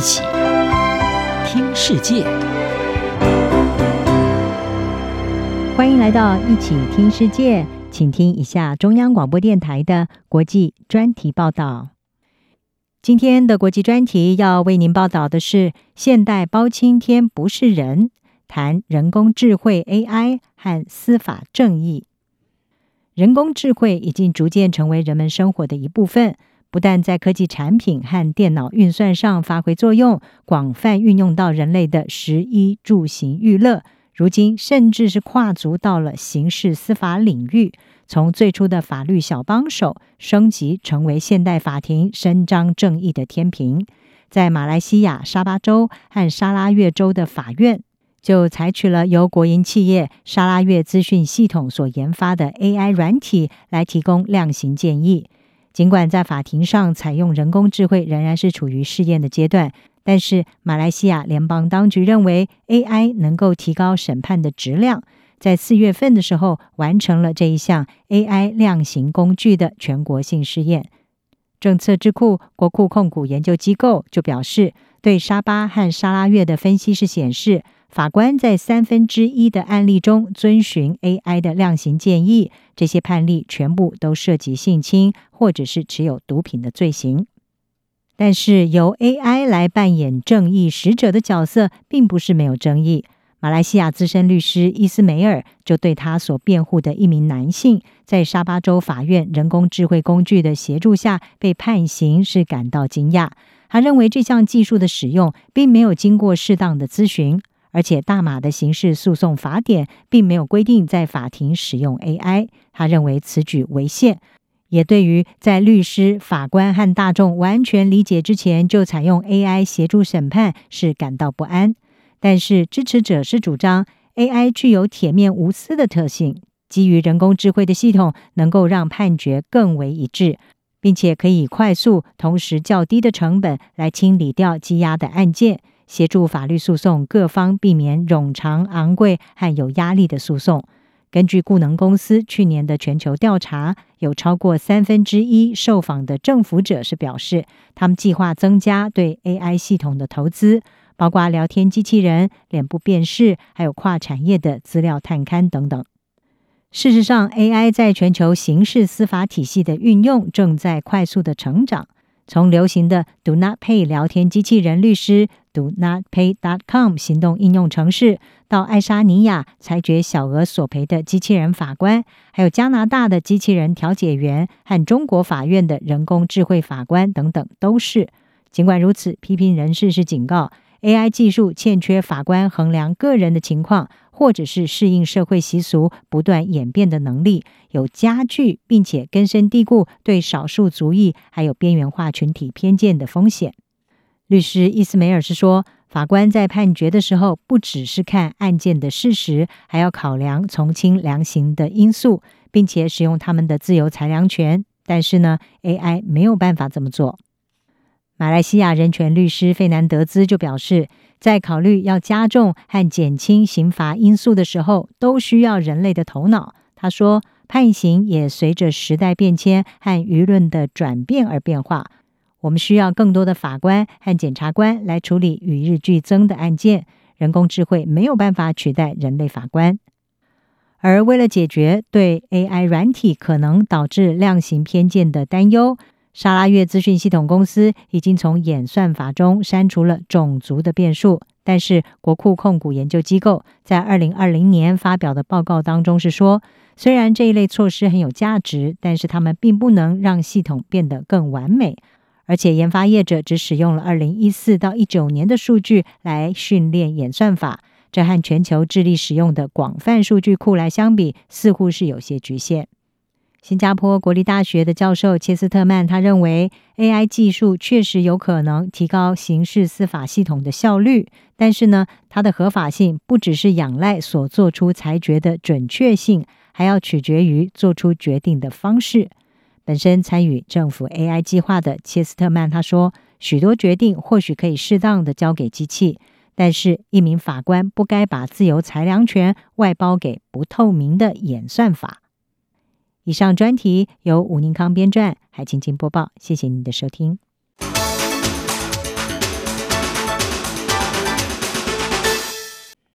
一起听世界，欢迎来到一起听世界，请听一下中央广播电台的国际专题报道。今天的国际专题要为您报道的是：现代包青天不是人，谈人工智慧 AI 和司法正义。人工智慧已经逐渐成为人们生活的一部分。不但在科技产品和电脑运算上发挥作用，广泛运用到人类的食衣住行娱乐，如今甚至是跨足到了刑事司法领域，从最初的法律小帮手，升级成为现代法庭伸张正义的天平。在马来西亚沙巴州和沙拉越州的法院，就采取了由国营企业沙拉越资讯系统所研发的 AI 软体来提供量刑建议。尽管在法庭上采用人工智慧仍然是处于试验的阶段，但是马来西亚联邦当局认为 AI 能够提高审判的质量，在四月份的时候完成了这一项 AI 量刑工具的全国性试验。政策智库国库控股研究机构就表示，对沙巴和沙拉越的分析是显示。法官在三分之一的案例中遵循 AI 的量刑建议，这些判例全部都涉及性侵或者是持有毒品的罪行。但是由 AI 来扮演正义使者的角色，并不是没有争议。马来西亚资深律师伊斯梅尔就对他所辩护的一名男性在沙巴州法院人工智慧工具的协助下被判刑是感到惊讶。他认为这项技术的使用并没有经过适当的咨询。而且，大马的刑事诉讼法典并没有规定在法庭使用 AI。他认为此举违宪，也对于在律师、法官和大众完全理解之前就采用 AI 协助审判是感到不安。但是，支持者是主张 AI 具有铁面无私的特性，基于人工智慧的系统能够让判决更为一致，并且可以快速、同时较低的成本来清理掉积压的案件。协助法律诉讼各方避免冗长、昂贵和有压力的诉讼。根据顾能公司去年的全球调查，有超过三分之一受访的政府者是表示，他们计划增加对 AI 系统的投资，包括聊天机器人、脸部辨识，还有跨产业的资料探勘等等。事实上，AI 在全球刑事司法体系的运用正在快速的成长。从流行的 Do Not Pay 聊天机器人律师 Do Not Pay dot com 行动应用程式，到爱沙尼亚裁决小额索赔的机器人法官，还有加拿大的机器人调解员和中国法院的人工智慧法官等等，都是。尽管如此，批评人士是警告。AI 技术欠缺法官衡量个人的情况，或者是适应社会习俗不断演变的能力，有加剧并且根深蒂固对少数族裔还有边缘化群体偏见的风险。律师伊斯梅尔是说，法官在判决的时候，不只是看案件的事实，还要考量从轻量刑的因素，并且使用他们的自由裁量权。但是呢，AI 没有办法这么做。马来西亚人权律师费南德兹就表示，在考虑要加重和减轻刑罚因素的时候，都需要人类的头脑。他说，判刑也随着时代变迁和舆论的转变而变化。我们需要更多的法官和检察官来处理与日俱增的案件。人工智慧没有办法取代人类法官。而为了解决对 AI 软体可能导致量刑偏见的担忧，沙拉越资讯系统公司已经从演算法中删除了种族的变数，但是国库控股研究机构在二零二零年发表的报告当中是说，虽然这一类措施很有价值，但是他们并不能让系统变得更完美，而且研发业者只使用了二零一四到一九年的数据来训练演算法，这和全球致力使用的广泛数据库来相比，似乎是有些局限。新加坡国立大学的教授切斯特曼他认为，AI 技术确实有可能提高刑事司法系统的效率，但是呢，它的合法性不只是仰赖所做出裁决的准确性，还要取决于做出决定的方式。本身参与政府 AI 计划的切斯特曼他说，许多决定或许可以适当的交给机器，但是一名法官不该把自由裁量权外包给不透明的演算法。以上专题由吴宁康编撰，海清清播报。谢谢您的收听。